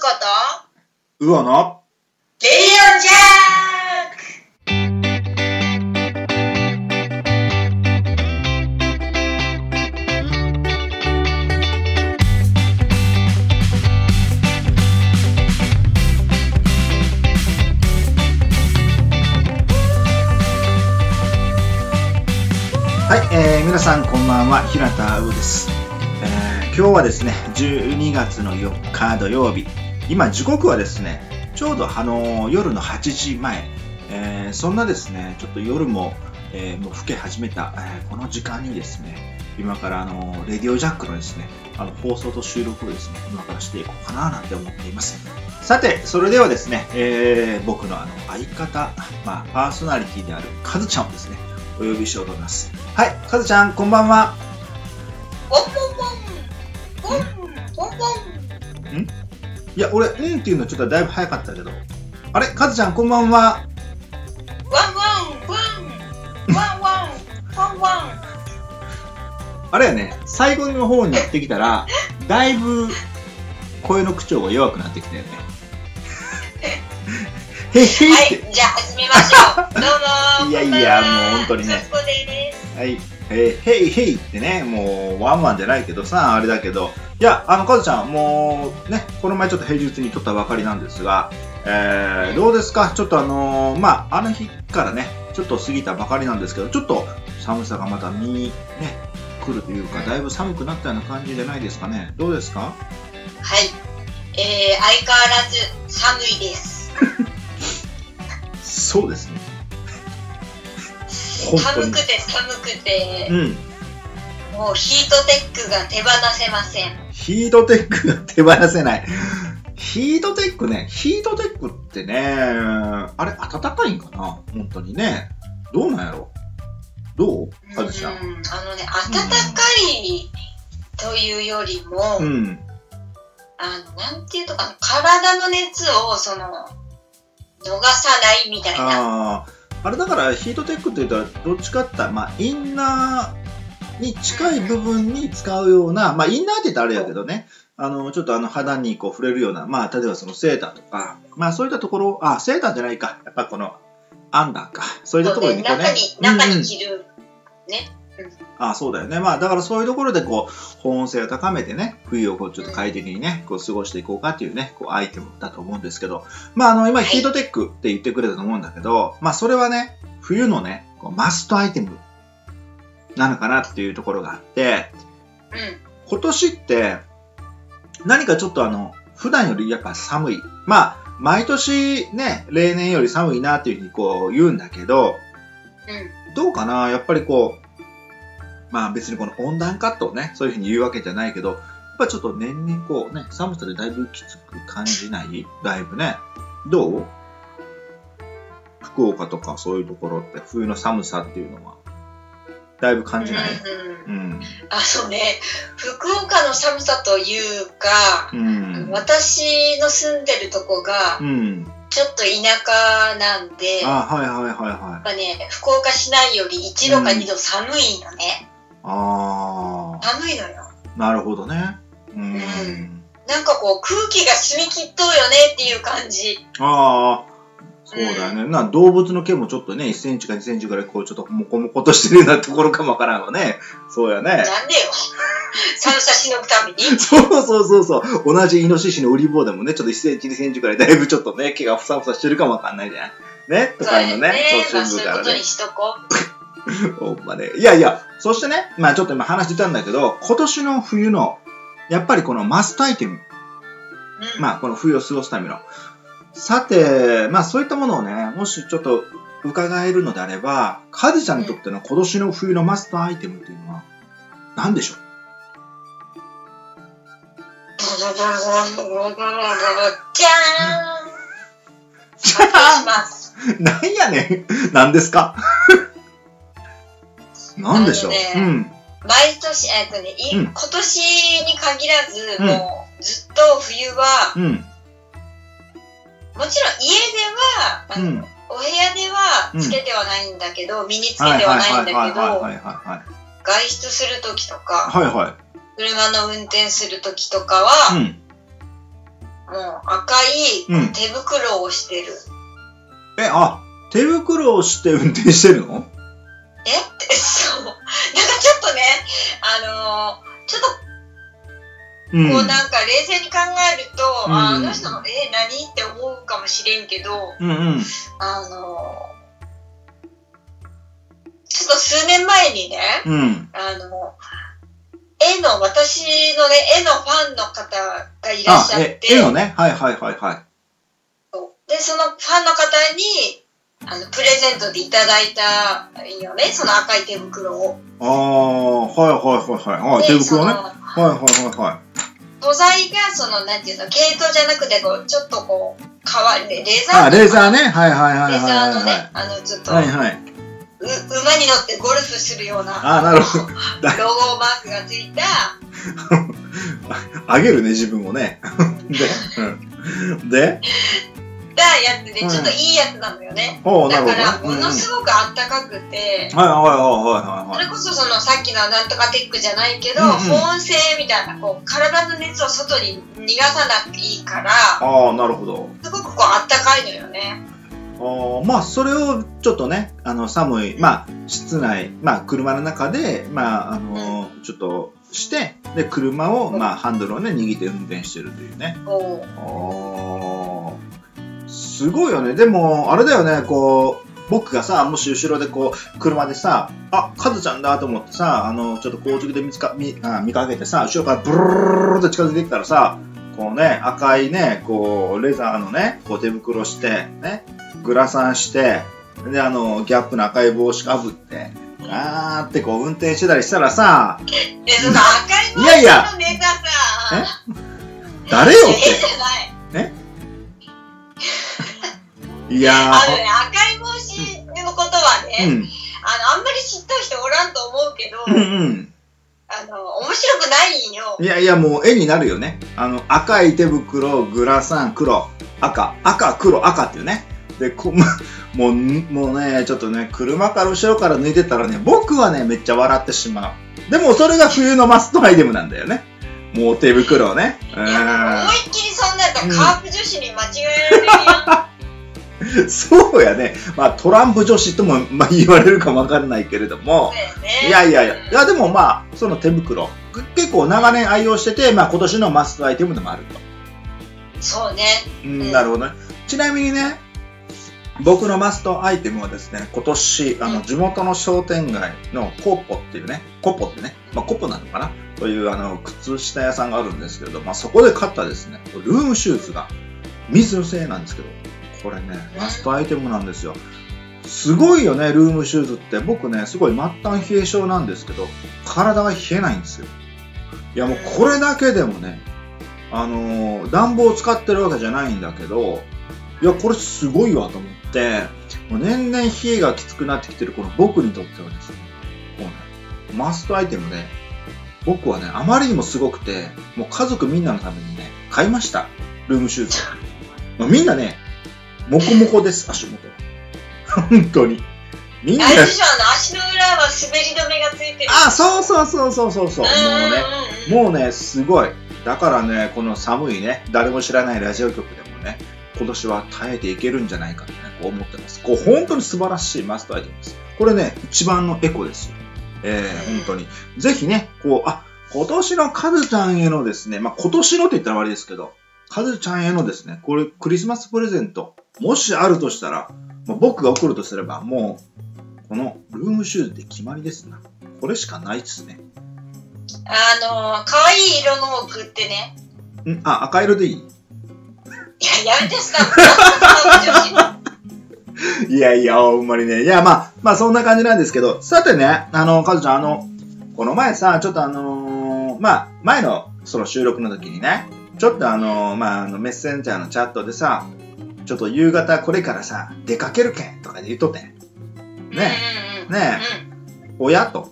こと魚のレディオジャーク！はい、えー、皆さんこんばんは。平田魚です、えー、今日はですね12月の4日土曜日今時刻はですねちょうどあの夜の8時前、えー、そんなですねちょっと夜も、えー、もう更け始めた、えー、この時間にですね今からあのレディオジャックのですねあの放送と収録をですね今からしていこうかななんて思っています。さてそれではですね、えー、僕のあの相方、まあ、パーソナリティであるカズちゃんをですねお呼びしようと思います。はいカズちゃんこんばんは。ポンポンポンポンポンポンいや俺うんっていうのちょっとだいぶ早かったけど。あれカズちゃんこんばんは。ワンワンワンワンワンワンワンあれやね最後の方になってきたらだいぶ声の口調が弱くなってきたよね。へへはい、じゃあ始めましょう。どうもいやいやもう本当にね。はい。えー、へいへいってね、もう、ワンワンじゃないけどさ、あれだけど、いや、あの、カズちゃん、もう、ね、この前ちょっと平日に撮ったばかりなんですが、えー、どうですか？ちょっとあのーまあ、あの日からね、ちょっと過ぎたばかりなんですけど、ちょっと寒さがまた身にね、来るというか、だいぶ寒くなったような感じじゃないですかね。どうですか？はい。えー、相変わらず寒いです。そうですね。寒く。て寒くて、うん。もうヒートテックが手放せません。ヒートテックが手放せない。ヒートテックね、ヒートテックってね、あれ、暖かいんかな？本当にね。どうなんやろ？どう？カズちゃん。うん、あのね、暖かいというよりも、うん。あの、なんていうとかな、体の熱を、その、逃さないみたいな。あれだからヒートテックって言ったら、どっちかって言ったら、まあ、インナーに近い部分に使うような、まあ、インナーって言ったらあれやけどね、あの、ちょっとあの肌にこう触れるような、まあ、例えばそのセーターとか、まあ、そういったところ、あ、セーターじゃないか。やっぱこの、アンダーか。そういったところにこうね。中に、中に着る、ね。あそうだよね。まあ、だからそういうところで、こう、保温性を高めてね、冬をこう、ちょっと快適にね、こう、過ごしていこうかっていうね、こう、アイテムだと思うんですけど、まあ、あの、今、はいヒートテックって言ってくれたと思うんだけど、まあ、それはね、冬のね、こうマストアイテムなのかなっていうところがあって、うん。今年って、何かちょっとあの、普段よりやっぱ寒い。まあ、毎年ね、例年より寒いなっていうふうにこう言うんだけど、うん。どうかな？やっぱりこう、まあ別にこの温暖化とね、そういうふうに言うわけじゃないけど、やっぱちょっと年々こうね、寒さでだいぶきつく感じないだいぶね。どう？福岡とかそういうところって冬の寒さっていうのは、だいぶ感じない？うんうんうん。あ、そうね。福岡の寒さというか、うん。私の住んでるとこがう、ん。ちょっと田舎なんで、やあ、はいはいはいっはい。ぱね、福岡市内より1度か2度寒いのね。あ寒いのよ。あ、なるほどね。うん。うんなんかこう空気が澄み切っとうよねっていう感じ。ああ、そうだよね。な動物の毛もちょっとね、1センチか2センチぐらいこうちょっとモコモコとしてるようなところかもわからんわね。そうやね。なんでよ。寒さしのぐために。そうそうそうそう。同じイノシシのウリ棒でもね、ちょっと1センチ2センチぐらいだいぶちょっとね、毛がふさふさしてるかもわかんないじゃん。ねとそうやかいうのね。ね。そうまあそういうことに。しとこう。ほんまね。いやいや、そしてね、まあちょっと今話してたんだけど、今年の冬の、やっぱりこのマストアイテム。うん。まあ、この冬を過ごすための。さて、まあ、そういったものをね、もしちょっと伺えるのであれば、カズちゃんにとっての今年の冬のマストアイテムっていうのは、何でしょう？じゃーん 発表します。何やねん何ですか？何でしょう、あのね毎年、えっとね、いうん今年に限らず、うんもうずっと冬は、うん。うん。もちろん家では、あのうん。お部屋ではつけてはないんだけど、身につけてはないんだけど、外出するときとか、いはい。はいはい。車の運転するときとかは、うん。う赤いうん手袋をしてる。え、あ、手袋をして運転してるの？え？って、そう。なんかちょっとね、あのーちょっとうん。こうなんか冷静に考えると、うんああの人も、え、何？って思うかもしれんけど、うんうん。あのーちょっと数年前にね、うん。あの、絵の、私のね、絵のファンの方がいらっあしゃっえ、て、絵のね？はいはいはいはい。で、そのファンの方に、あの、プレゼントでいただいたよね、その赤い手袋を。ああ、はいはいはいはい。はい、手で袋ね。はいはいはいはい。素材が、その、なんていうの、毛糸じゃなくて、こう、ちょっとこう、皮で、レーザーあ、レーザーね。はいはいはいレはいはいはーザーのね、あの、ちょっと、い。はいはい。う馬に乗ってゴルフするようなあ、なるほど。ロゴマークがついた、あげるね、自分をね。で、うん。で、たやつで、ちょっといいやつなのよね。おうなるほどねだから、。ものすごくあったかくて、はいはいはいはいはいそれこそそのさっきのなんとかテックじゃないけど、保温性みたいな、こう、体の熱を外に逃がさなくていいから、ああ、なるほど。すごくこう、あったかいのよね。あーまあ、それをちょっとね、あの、寒い、まあ、室内、まあ、車の中で、まあ、あのーちょっとして、で、車を、まあ、ハンドルをね、握って運転してるというね。こあーすごいよね。でも、あれだよね、こう、僕がさ、もし後ろでこう、車でさ、あ、カズちゃんだと思ってさ、あの、ちょっと高速で見つか、見、あ見かけてさ、後ろからブルルルルルと近づいてきたらさ、こうね、赤いね、こう、レザーのね、こう手袋して、ね、グラサンして、で、あの、ギャップの赤い帽子かぶって、あーってこう運転してたりしたらさ、う。で、その赤い帽いやいや子のネタさ、誰よっ。て。いやー、あのね、赤い帽子のことはね、うん、あの、あんまり知った人おらんと思うけど、うんうん。あの、面白くないんよ。いやいや、もう絵になるよね。あの、赤い手袋、グラサン、黒、赤、赤、黒、赤っていうね。で、こま もう、もうね、ちょっとね、車から後ろから抜いてたらね、僕はね、めっちゃ笑ってしまう。でも、それが冬のマストアイテムなんだよね。もう手袋をね。思いっきりそんなんやったらカープ女子に間違えられるやん。そうやね。まあ、トランプ女子とも、まあ、言われるかもわかんないけれども。ねいやいやいや、いやでもまあ、その手袋、結構長年愛用してて、まあ今年のマストアイテムでもあると。そうね。うんうんなるほどね。ちなみにね、僕のマストアイテムはですね、今年、あの、うん地元の商店街のコッポっていうね、コッポってね、まあコッポなのかな？というあの、靴下屋さんがあるんですけれど、まあそこで買ったですね、ルームシューズが水製なんですけど、これね、マストアイテムなんですよ。すごいよね、ルームシューズって。僕ね、すごい末端冷え性なんですけど、体が冷えないんですよ。いやもうこれだけでもね、あのー暖房を使ってるわけじゃないんだけど、いや、これすごいわと思って、もう年々冷えがきつくなってきてるこの僕にとってはですね、こうね、マストアイテムで、僕はね、あまりにもすごくて、もう家族みんなのためにね、買いました。ルームシューズを。まあ、みんなね、モコモコです、足元。本当に。みんなあ、れでしょ、あの、足の裏は滑り止めがついてる。あ、そうそうそうそうそうそう。もうね、うんうんうん。もうね、すごい。だからね、この寒いね、誰も知らないラジオ局でもね、今年は耐えていけるんじゃないかとね、こう思ってます。こう、本当に素晴らしいマストアイテムです。これね、一番のエコですよ。えー、本当に。ぜひね、こう、あ、今年のカズちゃんへのですね、まあ、今年のって言ったら悪いですけど、カズちゃんへのですね、これクリスマスプレゼント、もしあるとしたら、まあ、僕が送るとすれば、もう、このルームシューズで決まりですな。これしかないですね。あの、可愛い色のを送ってね。んあ、赤色でいい？いや、やめてさ。いやいや、ほんまにね。いや、まあ、まあ、そんな感じなんですけど、さてね、あの、かずちゃん、あの、この前さ、ちょっとあのーまあ、前の、その収録の時にね、ちょっとあのーまあ、あの、メッセンジャーのチャットでさ、ちょっと夕方これからさ、出かけるけんとかで言っとってん。ねうんうんうん。ね親と、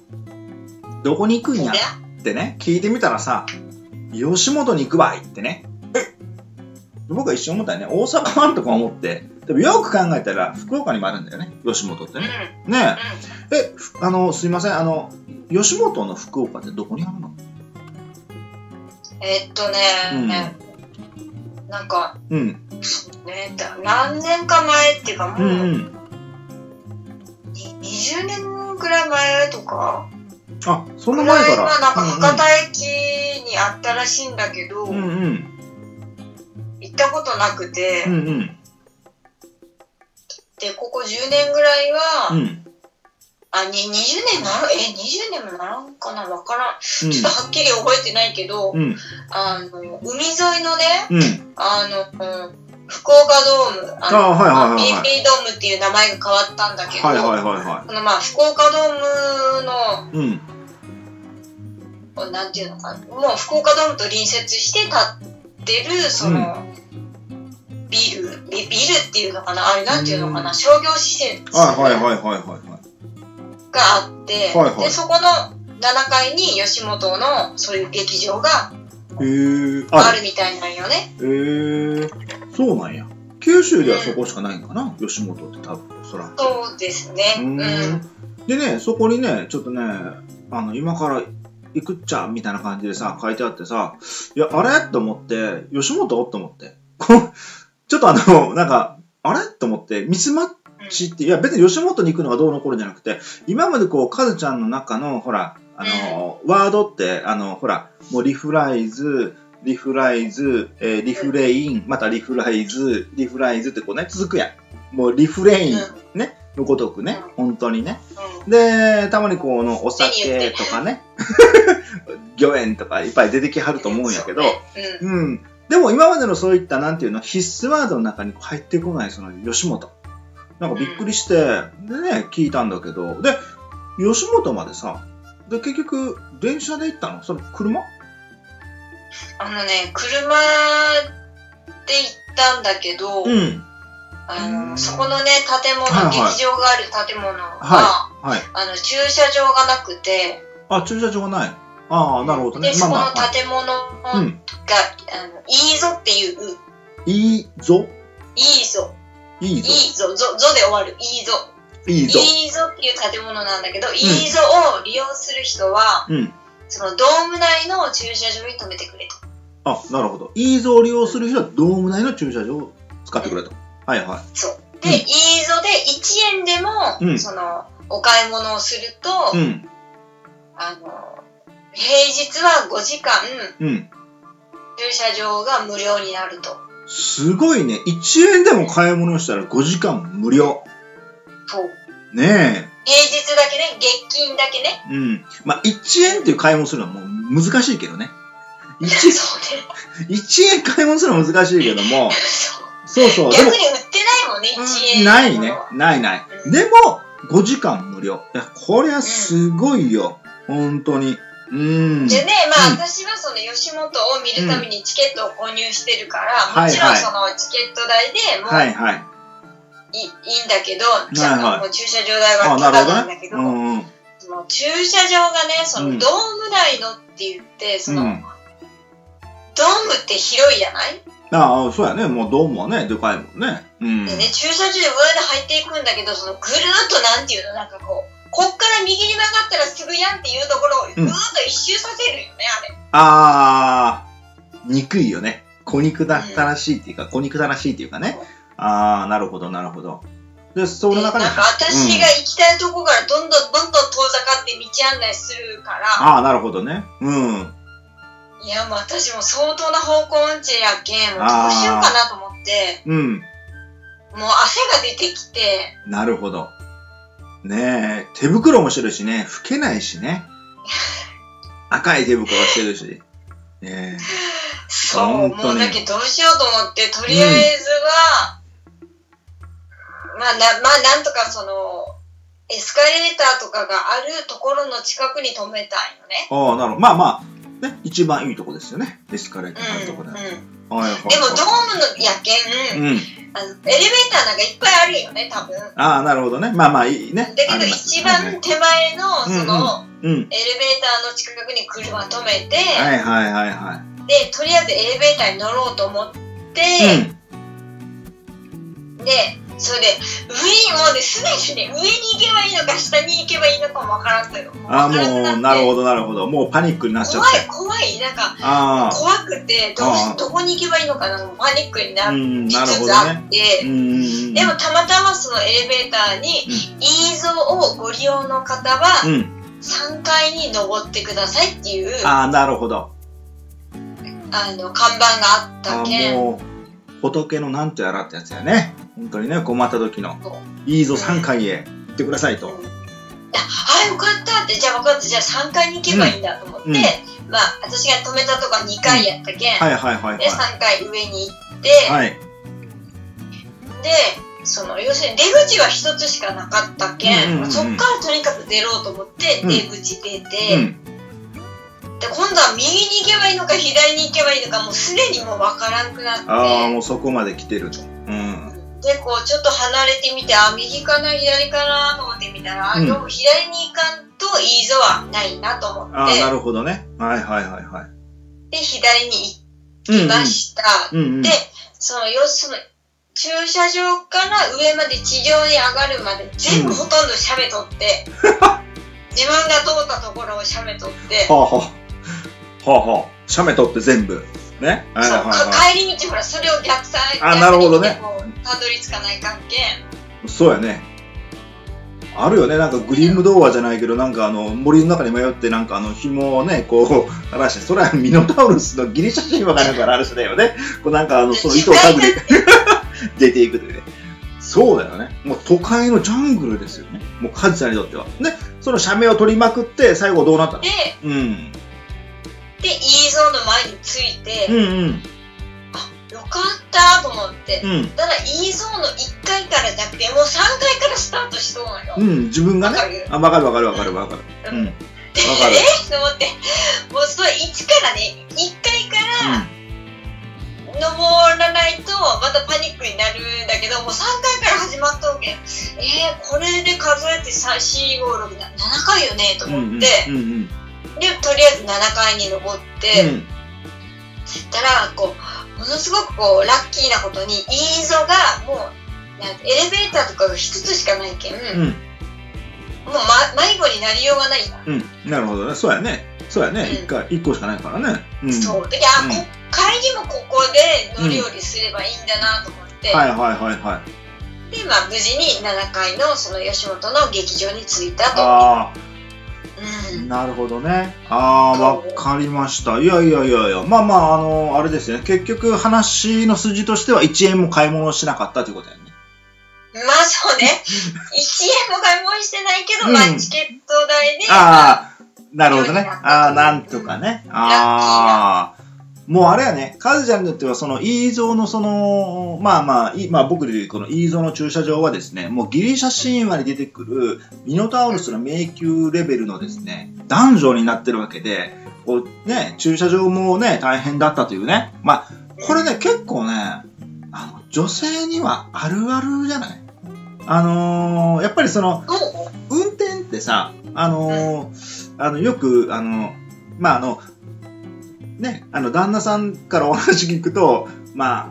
どこに行くんやってね、聞いてみたらさ、吉本に行くばいってね。え？僕は一瞬思ったよね。大阪湾とか思って。でもよく考えたら、福岡にもあるんだよね。吉本ってうんね。うんねえ。え、ふあの、すいません。あの、吉本の福岡ってどこにあるの？えっとね、うんなんか、うん。そうね、だ何年か前っていうかもう、うんうん。に20年ぐらい前とか、あ、そんなぐら前から。なんか博多駅にあったらしいんだけど、うんうん。行ったことなくて、うんうん。で、ここ10年ぐらいは、うん。あ、に20年なら、え、20年もならんかな？わからん。うんちょっとはっきり覚えてないけど、うん。あの、海沿いのね、うん。あの、うん福岡ドーム、あの、あはいはいはいドームっていう名前が変わったんだけど、はいはいはいはこのまあ、福岡ドームい。うん。の、なんていうのかな、もう福岡ドームと隣接して建ってる、その、ビル？ビ、ビルっていうのかな？あれなんていうのかな、うん商業施設はいはいはいはいはいはい。があって、はいはいで、そこの7階に吉本のそういう劇場が。ああるみたいなんよね。へえ。そうなんや。九州ではそこしかないんかな、吉本って多分、そら。そうですね。ううん。ん。でね、そこにね、ちょっとね、あの、今から行くっちゃ、みたいな感じでさ、書いてあってさ、いや、あれ？と思って、吉本？と思って。ちょっとあの、なんか、あれ？と思って、ミスマッチって、いや、別に吉本に行くのがどうのこうのじゃなくて、今までこう、カズちゃんの中の、ほら、あの、ワードって、あの、ほら、もうリフライズ、リフライズ、えーリフレイン、またリフライズ、リフライズってこうね、続くやん。もうリフレイン、ね、のごとくね、本当にね。うん。で、たまにこのお酒とかね、魚園とかいっぱい出てきはると思うんやけど、うん。でも今までのそういったなんていうの、必須ワードの中に入ってこないその吉本。なんかびっくりして、でね、聞いたんだけど、で、吉本までさ、で、結局、電車で行ったの？それ車？あのね、車で行ったんだけど、うん。あうんのそこのね、建物、はいはい劇場がある建物が、はい。あの駐車場がなくて、あ、駐車場がない。ああ、なるほどねで、。そこのはい建物が、うん。あのいいぞっていう、いいぞ。いいぞ、いいぞ。いいぞ、ぞ、ぞで終わる、いいぞ。いいぞ。いいぞっていう建物なんだけど、いいぞを利用する人は、うん。そのドーム内の駐車場に止めてくれと。あ、なるほど。いいぞを利用する人はドーム内の駐車場を使ってくれと。はいはい。そう。で、うんいいぞで1円でも、うんその、お買い物をすると、うん。あの、平日は5時間、うん。駐車場が無料になると。すごいね。1円でも買い物したら5時間無料。そう。ね平日だけね、月金だけね。え。うん。まあ、1円っていう買い物するのはもう難しいけどね。1, そうね。1円買い物するのは難しいけども、そうそう逆に売ってないもんね、1うん円。ないね。ないない。うんでも、5時間無料。いや、こりゃすごいよ。本当に。うん。でね、まあ、うん私はその吉本を見るためにチケットを購入してるから、はいもちろんそのチケット代でもうはいはい。いい,、んだけど、じゃもう駐車場代はあ、なタるんだけ。ど、うんうん。その駐車場がね、そうんのドーム内のって言って、その、うん。ドームって広いじゃない、ああ、そうやね。もうドームはね、でかいもんね。うん。でね、駐車場で上で入っていくんだけど、そのぐるーっとなんていうの、なんかこう、こっから右に曲がったらすぐやんっていうところをぐーっと一周させるよね、あれ。ああ、憎いよね。小肉だったらしいっていうか、小肉だらしいっていうかね。ああ、なるほど、なるほど。で、そので中に。なんか私が行きたいとこからどんどんどんどん遠ざかって道案内するから、ああ、なるほどね。うん。いやもう私も相当な方向音痴やけん、もうどうしようかなと思って、うん。もう汗が出てきて、なるほど。ねえ、手袋もしてるしね、拭けないしね。赤い手袋してるし。ねそう、もうだけどどうしようと思って、とりあえずは、まあな、まあなんとかその、エスカレーターとかがあるところの近くに止めたいよね。え。ああ、なるほど。まあまあ、ね、一番いいとこですよね。エスカレーターのとこで。うん、はいうん。はいはい。でもドームのやけん、うん。あのエレベーターなんかいっぱいあるよね、多分。だああ、なるほどね。まあまあいいね。けど一番手前の、その、うん。エレベーターの近くに車止めて、はいはいはいはで、とりあえずエレベーターに乗ろうと思って、い。うん。で、それで、上にもうね、すでにね、上に行けばいいのか、下に行けばいいのかもわからんのよ。ああ、もう、なるほど。ど、なるほど。もうパニックになっちゃっ怖いて。、怖い。なんか、あ怖くて、どどこに行けばいいのかな、もうパニックにあ。なりうん、なるつつほどね。あって、うんうんうん。でもたまたまそのエレベーターに、イーゾをご利用の方は、うん。3階に登ってくださいっていう、ああ、なるほど。あの、看板があったけん、仏のなんとやらってやつやね。本当にね、困った時の。いいぞ、3階へ行ってくださいと。あ、あよかったって、じゃあ分かった、じゃあ3階に行けばいいんだと思って、うんまあ、私が止めたとこは2階やったけん、はいはいはいで、は3階上に行って、い。はい。で、その、要するに出口は一つしかなかったけん、うんうんうんそっからとにかく出ろうと思って、うん出口出て、うん。で、今度は右に行けばいいのか左に行けばいいのか、もうすでにもう分からんくなって、ああ、もうそこまで来てると。うん。で、こう、ちょっと離れてみて、あ、右かな、左かな、と思ってみたら、うんでも左に行かんといいぞはないなと思ああ、って、なるほどね。はいはいはいはい。で、左にうん行きました。うんうん。で、その、要するに、駐車場から上まで地上に上がるまで、全部ほとんど喋っとって、自分が通ったところを喋っとって、はあはあ。はあはあ。写メ取って全部。ね。はいそうはいはか帰り道ほらそれを逆さあなるほどねたどり着かない関係い。そうやね。あるよね。なんかグリム童話じゃないけど、なんかあの、森の中に迷って、なんかあの、紐をね、こう、垂らして、それはミノタウルスのギリシャ神話かなんかの話だよね。こうなんかあの、その糸をたぐり 出ていくというね。そうだよね。もう都会のジャングルですよね。もうカズさんにとっては。で、その写メを取りまくって、最後どうなったの？でうん。で E ゾーンの前に着いて、うんうん。よかったと思って、うん。ただ E ゾーンの1階からじゃなくてもう3階からスタートしそうなのよ、うん、自分がね？わかる？あ、わかるわかるわかるわかる。うん。でわかるえと思ってもうそれ1からね1階から登らないとまたパニックになるんだけどもう3階から始まったわけえー、これで数えて456 7回よねとうん。うんうん。思って、うんうん。でとりあえず7階に登って、うん。たらこうものすごくこうラッキーなことにイーゾがもうなんエレベーターとかが一つしかないけん、うん。もう、ま、迷子になりようがないな、うん。なるほどね。そうやね。そうやね。うん一回、一個しかないからね。うん。そうであ、うんこ帰りもここで乗り降りすればいいんだなと思って、はいはいはいはい。でまあ無事に7階のその吉本の劇場に着いたと、ああ、うん、なるほどね。ああ、わかりました。いやいやいやいや。まあまあ、あの、あれですね。結局話の筋としては1円も買い物しなかったということやね。まあそうね 1円も買い物してないけど、うんまあチケット代でああ、なるほどねああ、なんとかね。ああ。もうあれやね、カズちゃんにとっては、その、イーゾーのその、まあまあ、まあ僕で言うこのイーゾーの駐車場はですね、もうギリシャ神話に出てくるミノタウルスの迷宮レベルのですね、ダンジョンになってるわけで、こうね、駐車場もね、大変だったというね。まあ、これね、結構ね、あの、女性にはあるあるじゃないあのーやっぱりその、運転ってさ、あのーあの、よく、あの、まあ、あの、ね、あの、旦那さんからお話聞くと、まあ、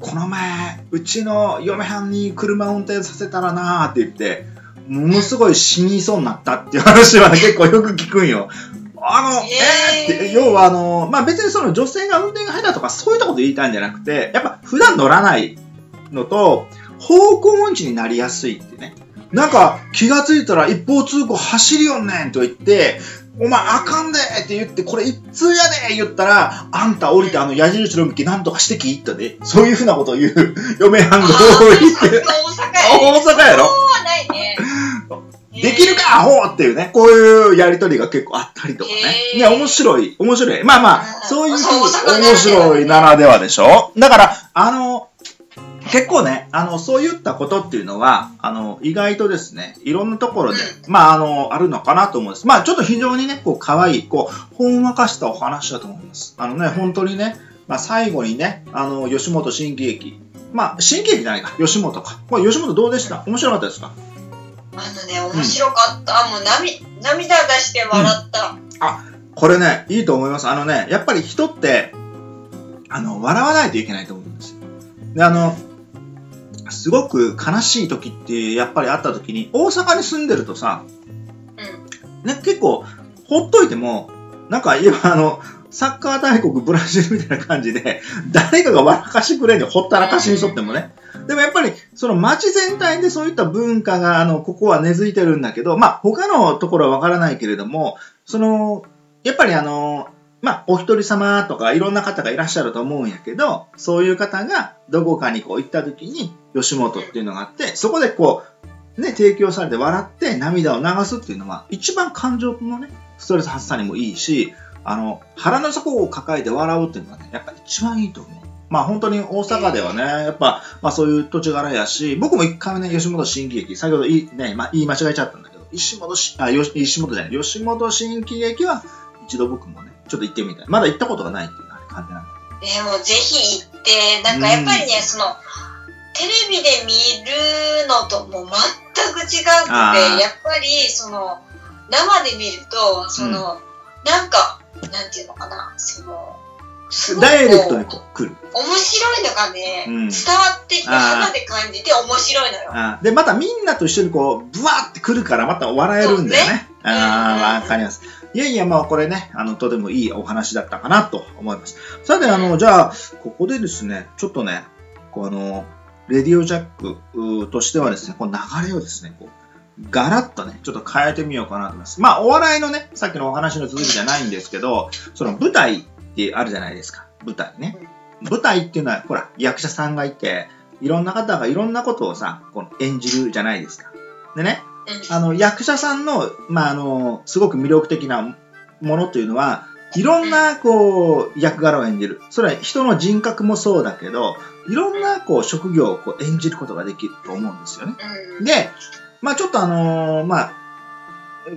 この前、うちの嫁はんに車運転させたらなーって言って、ものすごい死にそうになったっていう話はね、結構よく聞くんよ。あの、えー、って、要はあの、まあ、別にその女性が運転が下手とかそういったこと言いたいんじゃなくて、やっぱ普段乗らないのと、方向音痴になりやすいってね。なんか、気がついたら一方通行走りよんねんと言って、お前あかんでって言って、これ一通やで言ったら、あんた降りてあの矢印の向きなんとかしてきってね。そういうふうなことを言う。嫁はんが多いって。大阪大阪やろ？そうはないね。できるかアホっていうね、こういうやりとりが結構あったりとかね。いや、面白い、面白い。まあまあ、うん。そういう面白いならではでしょ？だから、あの、結構ね、あの、そういったことっていうのは、あの、意外とですね、いろんなところで、まあ、あの、あるのかなと思うんです。まあ、ちょっと非常にね、こう、可愛い、こう、ほんわかしたお話だと思います。あのね、本当にね、まあ、最後にね、あの、吉本新喜劇。まあ、新喜劇じゃないか、吉本か。まあ、吉本どうでした？面白かったですか？あのね、面白かった。もう涙、涙出して笑った。これね、いいと思います。あのね、やっぱり人って、あの、笑わないといけないと思うんですよ。で、あの、すごく悲しい時ってやっぱりあった時に、大阪に住んでるとさ、うん。ね、結構、ほっといても、なんか今あの、サッカー大国ブラジルみたいな感じで、誰かが笑かしてくれんで、ほったらかしにしとってもね。でもやっぱり、その街全体でそういった文化が、あの、ここは根付いてるんだけど、まあ、他のところはわからないけれども、その、やっぱりあの、まあ、お一人様とかいろんな方がいらっしゃると思うんやけど、そういう方がどこかにこう行った時に、吉本っていうのがあって、そこでこう、ね、提供されて笑って涙を流すっていうのは、一番感情のね、ストレス発散にもいいし、あの、腹の底を抱えて笑うっていうのはね、やっぱ一番いいと思う。まあ本当に大阪ではね、やっぱ、まあそういう土地柄やし、僕も一回目ね、吉本新喜劇、先ほど言い,、ねまあ、言い間違えちゃったんだけど、石本し、あ、よし石本じゃない、吉本新喜劇は一度僕もね、ちょっと行ってみたい。まだ行ったことがないっていう感じなんだでもぜひ行って、なんかやっぱりね、その、テレビで見るのとも全く違くて、やっぱりその、生で見ると、その、なんか、なんていうのかな、その、ダイレクトに来る。面白いのがね、うん伝わってきて、肌で感じて面白いのよ。あで、またみんなと一緒にこう、ブワーって来るからまた笑えるんだよね。ねああ、うんわかります。いやいや、まあこれね、あの、とてもいいお話だったかなと思います。さて、あの、じゃあ、ここでですね、ちょっとね、こうあの、レディオジャックとしてはですね、この流れをですね、こう、ガラッとね、ちょっと変えてみようかなと思います。まあ、お笑いのね、さっきのお話の続きじゃないんですけど、その舞台ってあるじゃないですか。舞台ね。舞台っていうのは、ほら、役者さんがいて、いろんな方がいろんなことをさ、この演じるじゃないですか。でね、あの、役者さんの、まあ、あの、すごく魅力的なものというのは、いろんな、こう、役柄を演じる。それは人の人格もそうだけど、いろんな、こう、職業をこう演じることができると思うんですよね。うんで、まあちょっとあのーまあ、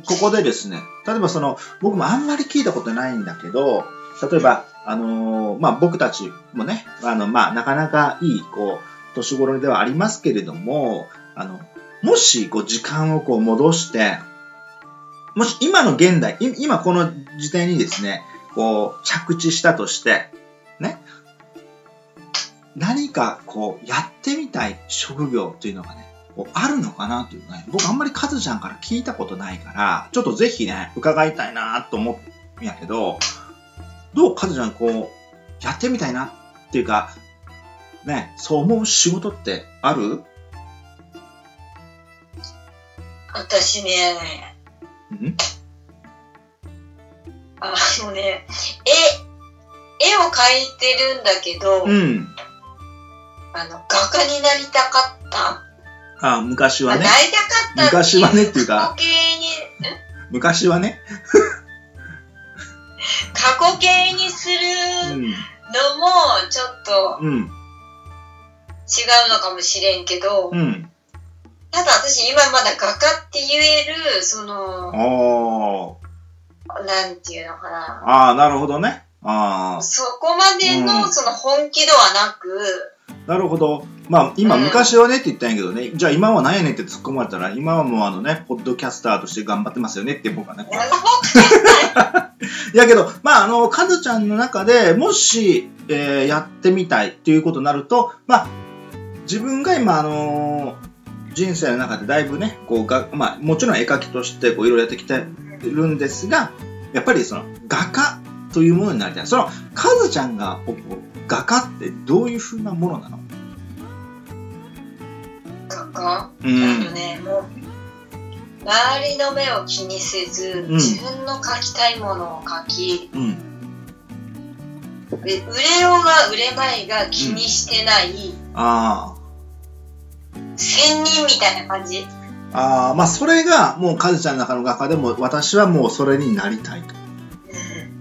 ここでですね、例えばその、僕もあんまり聞いたことないんだけど、例えば、あのーまあ僕たちもね、あの、まあなかなかいい、こう、年頃ではありますけれども、あの、もし、こう、時間をこう戻して、もし今の現代、今この時点にですね、こう、着地したとして、ね、何かこう、やってみたい職業っていうのがね、こうあるのかなっていうね、僕あんまりカズちゃんから聞いたことないから、ちょっとぜひね、伺いたいなと思うんやけど、どうカズちゃんこう、やってみたいなっていうか、ね、そう思う仕事ってある？私ね、うん？あのね、絵、絵を描いてるんだけど、うん。あの、画家になりたかった。あ、昔はねあな。りたかった昔はねっていうか過去形に、昔はね。過去形にすうるん。のも、ちょっとうん。違うのかもしれんけど、うん。ただ私今まだ画家って言える、その。なんていうのかな。ああ、なるほどね。ああ。そこまでの、うんその本気ではなく、なるほど。まあ、今、うん昔はねって言ったんやけどね、じゃあ今は何やねんって突っ込まれたら、今はもうあのね、ポッドキャスターとして頑張ってますよねって僕はね。やけど、まあ、あの、カズちゃんの中でもし、えーやってみたいっていうことになると、まあ、自分が今、あの人生の中でだいぶね、こうが、まあ、もちろん絵描きとしてこういろいろやってきてるんですが、やっぱりその画家というものになりたい。その、カズちゃんがこう画家ってどういうふうなものなの？画家？うあのん。ね、もう、周りの目を気にせず、ん自分の描きたいものを描き、うん。で売れようが売れまいが気にしてない、あ仙人みたいな感じ。あ。ああ、まあ、それがもうカズちゃんの中の画家でも、私はもうそれになりたいと。うん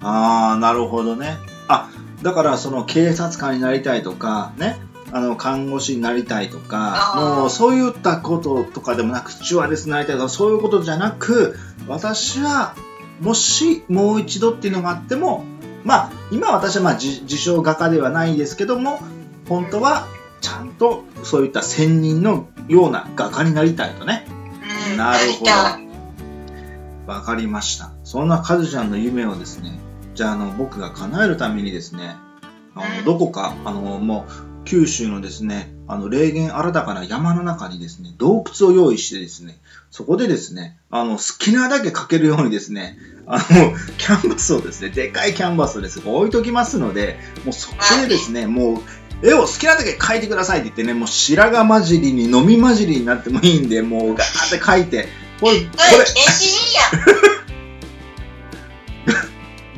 ああ、なるほどね。あ、だからその警察官になりたいとか、ね、あの、看護師になりたいとか、もうそういったこととかでもなく、スチュワーデスになりたいとか、そういうことじゃなく、私は、もしもう一度っていうのがあっても、まあ、今私はまあ自自称画家ではないですけども、本当はとそういった専任のような画家になりたいとね。うんなるほどわかりました。そんなカズちゃんの夢をですね、じゃあ、あの、僕が叶えるためにですね、あの、うんどこか、あの、もう、九州のですね、あの、霊源新たかな山の中にですね、洞窟を用意してですね、そこでですね、あの、好きなだけ描けるようにですね、あの、キャンバスをですね、でかいキャンバスをですね、置いときますので、もうそこでですね、もう、絵を好きなだけ描いてくださいって言ってね、もう白髪混じりに飲み混じりになってもいいんで、もうガーって描いて、これ、こそれ原始人や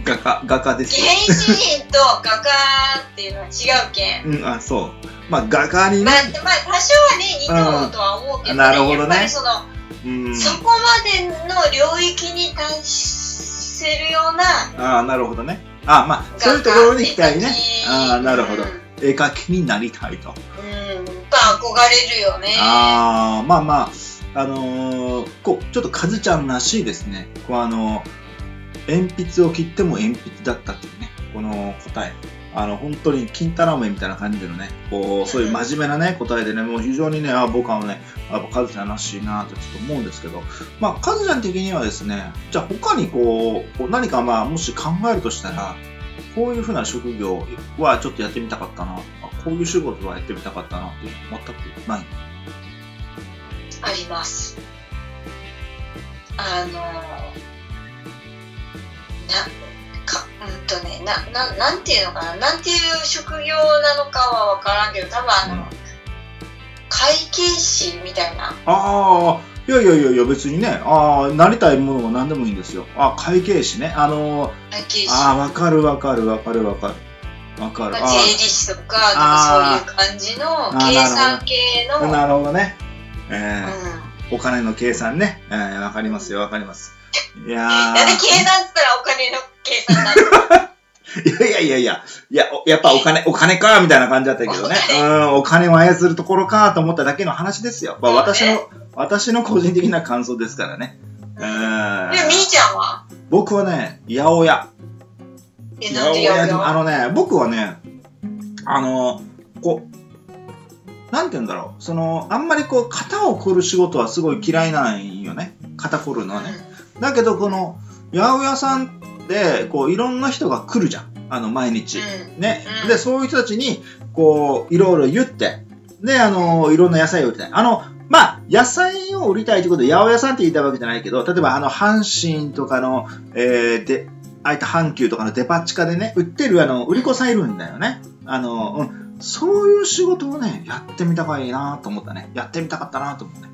画家、画家ですよ。原始人と画家っていうのは違うけん うん、あ、そう。まあ、画家にねま、あ、まあ、多少はね似とうとは思うけど、ねうんなるほどねやっぱりその、うん。そこまでの領域に達せるようなああ、なるほどね。ああ、まあ、そういうところに行きたいね。ああ、なるほどうん。絵描きになりたいと。うん、やっぱ憧れるよね。ああ、まあまあ、あのーこう、ちょっとカズちゃんらしいですね。こう、あの鉛筆を切っても鉛筆だったっていうね、この答え。あの、本当に金太郎麺みたいな感じのね、こう、そういう真面目なね、答えでね、もう非常にね、あ僕はね、やっぱカズちゃんらしいなってちょっと思うんですけど、まあ、カズちゃん的にはですね、じゃあ他にこう、こう何かまあ、もし考えるとしたら、こういうふうな職業はちょっとやってみたかったなとか、こういう仕事はやってみたかったなっていうの全くない。あります。あのな、か、うんとね、な、な、なんていうのかな、なんていう職業なのかはわからんけど、多分あの、うん会計士みたいな。ああ、いやいやいやいや、別にね、ああ、なりたいものは何でもいいんですよ。あ会計士ね。あのー、会計士。ああ、わかるわかるわかるわかる。わかる。まあ、あ税理士とか、なんかそういう感じの計算系の、あ、なるほどね。えうーん。お金の計算ね。えー、わかりますよ、わかります。いやー。なんで計算ったらお金の計算になるのいやいやいやいや、いや、おやっぱお金、お金か、みたいな感じだったけどね。お金うん、お金を操るところか、と思っただけの話ですよ。まあ、私の、私の個人的な感想ですからね。うん。で、みーちゃんは？僕はね、八百屋。え、なんであのね、僕はね、あの、こう、なんて言うんだろう。その、あんまりこう、肩を凝る仕事はすごい嫌いなんよね。肩凝るのはね。だけど、この、八百屋さんで、こう、いろんな人が来るじゃん。あの、毎日。うんね。うんで、そういう人たちに、こう、いろいろ言って、で、あの、いろんな野菜を売りたい。あの、まあ、野菜を売りたいということで、八百屋さんって言いたいわけじゃないけど、例えば、あの、阪神とかの、えー、で、ああいった阪急とかのデパ地下でね、売ってる、あの、売り子さんいるんだよね。あの、うん。そういう仕事をね、やってみたかいなと思ったね。やってみたかったなと思うね。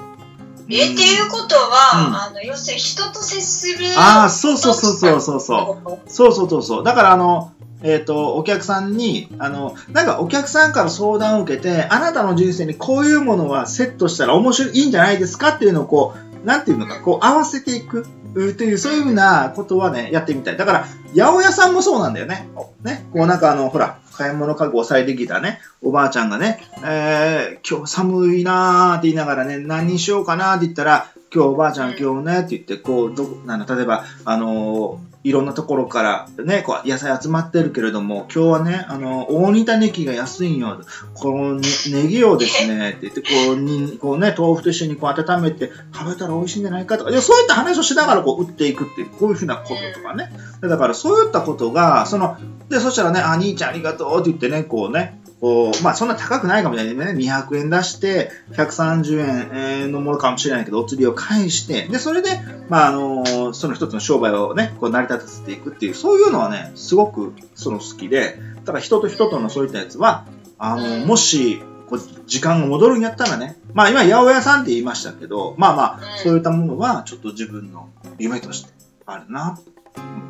え、んっていうことは、うんあの、要するに人と接する。ああ、そうそうそうそうそうそう。そうそうそうそう。だから、あの、えっ、と、お客さんに、あの、なんかお客さんから相談を受けて、あなたの人生にこういうものはセットしたら面白い、いいんじゃないですかっていうのをこう、なんていうのか、こう合わせていく。うという、そういうふうなことはね、やってみたい。だから、八百屋さんもそうなんだよね。ね。こうなんかあの、ほら、買い物かごをさえてきたね、おばあちゃんがね、えー、今日寒いなーって言いながらね、何にしようかなって言ったら、今日おばあちゃん今日ねって言って、こう、ど、なん、例えば、あのーいろんなところからね、こう野菜集まってるけれども、今日はね、あの、大仁田ネギが安いんよ。このねネギをですね、って言って、こう、に、こうね、豆腐と一緒にこう温めて食べたら美味しいんじゃないかとか、いやそういった話をしながらこう売っていくっていう、こういうふうなこととかね。でだからそういったことが、その、で、そしたらね、あ、兄ちゃんありがとうって言ってね、こうね、こう、まあそんな高くないかもしれないね。200円出して、130円えーのものかもしれないけど、お釣りを返して、で、それで、まああのその一つの商売をね、こう成り立たせていくっていう、そういうのはね、すごくその好きで、だから人と人とのそういったやつは、あの、もし、こう時間が戻るんやったらね、まあ今、八百屋さんって言いましたけど、まあまあ、うんそういったものはちょっと自分の夢としてあるな。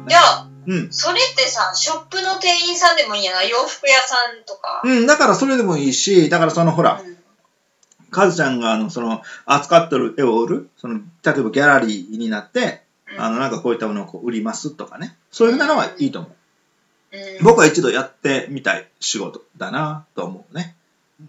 じゃあ、うん。それってさ、ショップの店員さんでもいいんやな、洋服屋さんとか。うん、だからそれでもいいし、だからそのほら、うんカズちゃんがあの、その、扱ってる絵を売る、その、例えばギャラリーになって、うんあの、なんかこういったものをこう売りますとかね。そういうなのはいいと思う。うん僕は一度やってみたい仕事だなと思うね。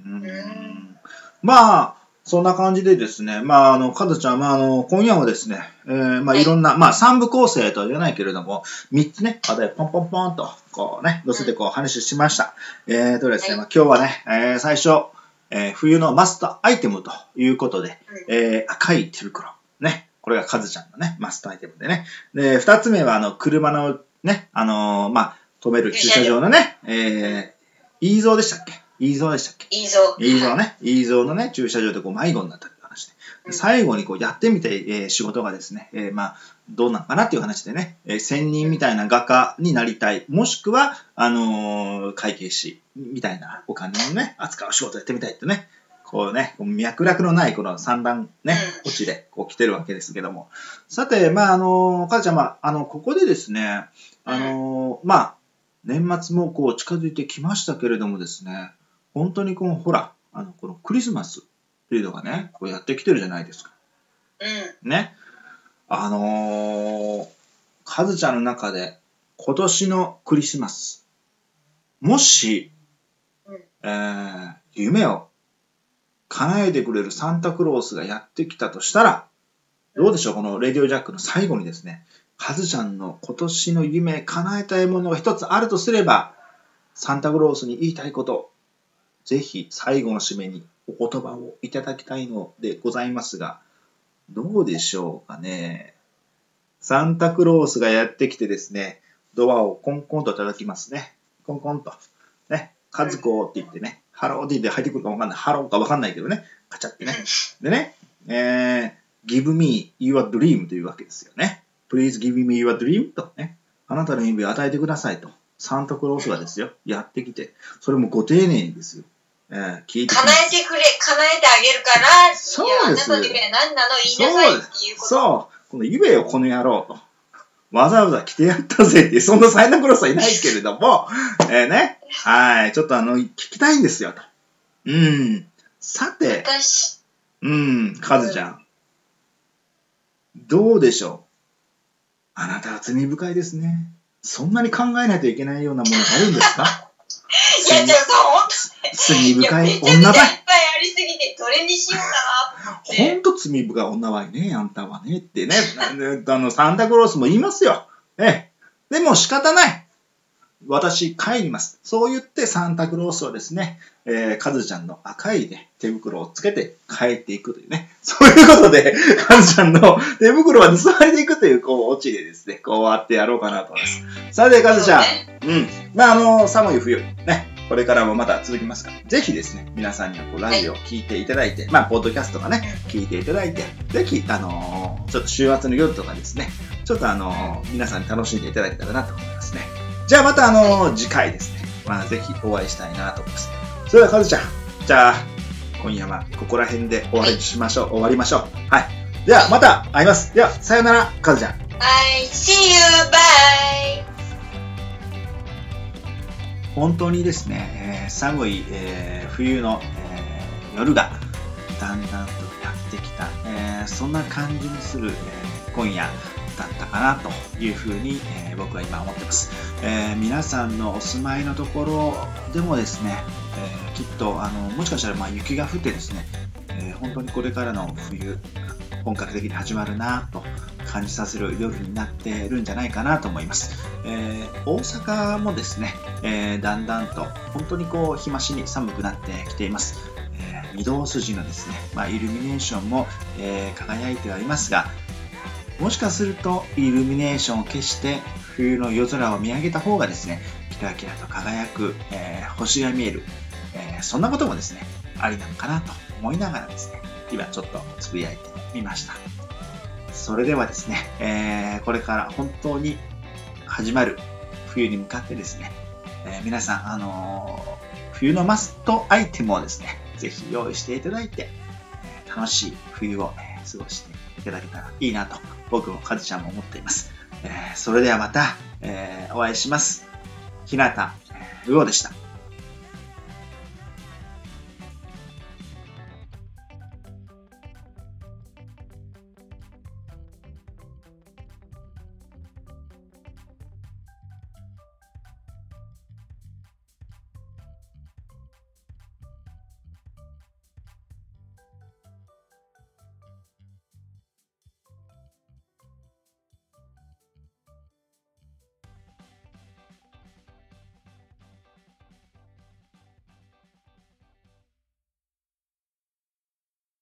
うんんまあ、そんな感じでですね、まあ、あの、かずちゃん、まあ、あの、今夜はですね、えー、まあ、いろんな、まあ、三部構成とは言わないけれども、三つね、課題ポンポンポンと、こうね、乗せてこう話しました。えーとですね、はいまあ、今日はね、えー最初、えー冬のマストアイテムということで、えー赤い手袋。ね。これがカズちゃんのね、マストアイテムでね。で、二つ目は、あの、車のね、あのーまあ、止める駐車場のね、えー、イーゾーでしたっけ？飯蔵でしたっけ？いいぞ。飯蔵ね。飯蔵のね、駐車場でこう迷子になったって話で。で最後にこうやってみて、えー仕事がですね、えーまあ、どうなのかなっていう話でね、えー専任みたいな画家になりたい。もしくは、あのー会計士みたいなお金をね、扱う仕事やってみたいってね、こうね、脈絡のないこの三段ね、うん落ちでこう来てるわけですけども。さて、まあ、あのー、かずちゃん、まあ、あの、ここでですね、あのーまあ、年末もこう近づいてきましたけれどもですね、本当にこの、ほら、あの、このクリスマスっていうのがね、こうやってきてるじゃないですか。うん。ね。あのー、かずちゃんの中で今年のクリスマス、もし、うんえー夢を叶えてくれるサンタクロースがやってきたとしたら、どうでしょうこのレディオジャックの最後にですね、カズちゃんの今年の夢、叶えたいものが一つあるとすれば、サンタクロースに言いたいこと、ぜひ最後の締めにお言葉をいただきたいのでございますが、どうでしょうかね。サンタクロースがやってきてですね、ドアをコンコンと叩きますね。コンコンと。ね、カズコって言ってね、ハローって言って入ってくるかわかんない。ハローかわかんないけどね、カチャってね。でね、えー、give me your dream というわけですよね。please give me your dream とね、あなたの夢を与えてくださいと。サンタクロースがですよ、やってきて、それもご丁寧にですよ。えー、聞いて叶えてくれ、叶えてあげるから、そういや、あなですたの夢は何なの言いなさいっていうこと。そう、この夢をこの野郎と。わざわざ来てやったぜってそんなサイナクロスはいないけれども、えーね、はい、ちょっとあの、聞きたいんですよと。うん。さて、私、うん、カズちゃん。どうでしょう。あなたは罪深いですね。そんなに考えないといけないようなものがあるんですか？いや、ちょっとほんと、罪深い女ばい。ぱいありすぎて、どれにしようかなと思って。ほんと罪深い女はいね、あんたはねってね、あの、サンタクロースも言いますよ。ええ。でも仕方ない。私帰ります。そう言ってサンタクロースはですね、えー、カズちゃんの赤いね、手袋をつけて帰っていくというね。そういうことで、カズちゃんの手袋は盗まれていくという、こう、オチでですね、こう終わってやろうかなと思います。さて、カズちゃん。そうん。まあ、あの、寒い冬、ね、これからもまた続きますから、ぜひですね、皆さんにはこうラジオを聞いていただいて、まあ、ポッドキャストがね、聞いていただいて、ぜひ、あのーちょっと週末の夜とかですね、ちょっとあのー皆さんに楽しんでいただけたらなと思いますね。じゃあまたあのー次回ですね、まあ、ぜひお会いしたいなと思います。それでは、カズちゃん、じゃあ、今夜はここら辺で終わりにしましょう。終わりましょう。はい。では、また会います。では、さようなら、カズちゃん。I see you, bye! 本当にですね、えー寒い、えー冬の、えー夜がだんだんとやってきた、えーそんな感じにする、えー今夜だったかなというふうに、えー僕は今思ってます、えー皆さんのお住まいのところでもですね、えーきっとあのもしかしたらまあ雪が降ってですね、えー本当にこれからの冬本格的に始まるなと感じさせる夜になってるんじゃないかなと思います、え大阪もですね、えだんだんと本当にこう日増しに寒くなってきています、え御堂筋のですね、まあ、イルミネーションも、えー輝いてはいますがもしかするとイルミネーションを消して冬の夜空を見上げた方がですねキラキラと輝く、えー星が見える、えーそんなこともですねありなのかなと思いながらですね今ちょっとつぶやいてみました。それではですね、えーこれから本当に始まる冬に向かってですね、え皆さん、あの冬のマストアイテムをですね、ぜひ用意していただいて、楽しい冬を、過ごしていただけたらいいなと、僕もカズちゃんも思っています。えーそれではまた、えーお会いします。ひなた、うおでした。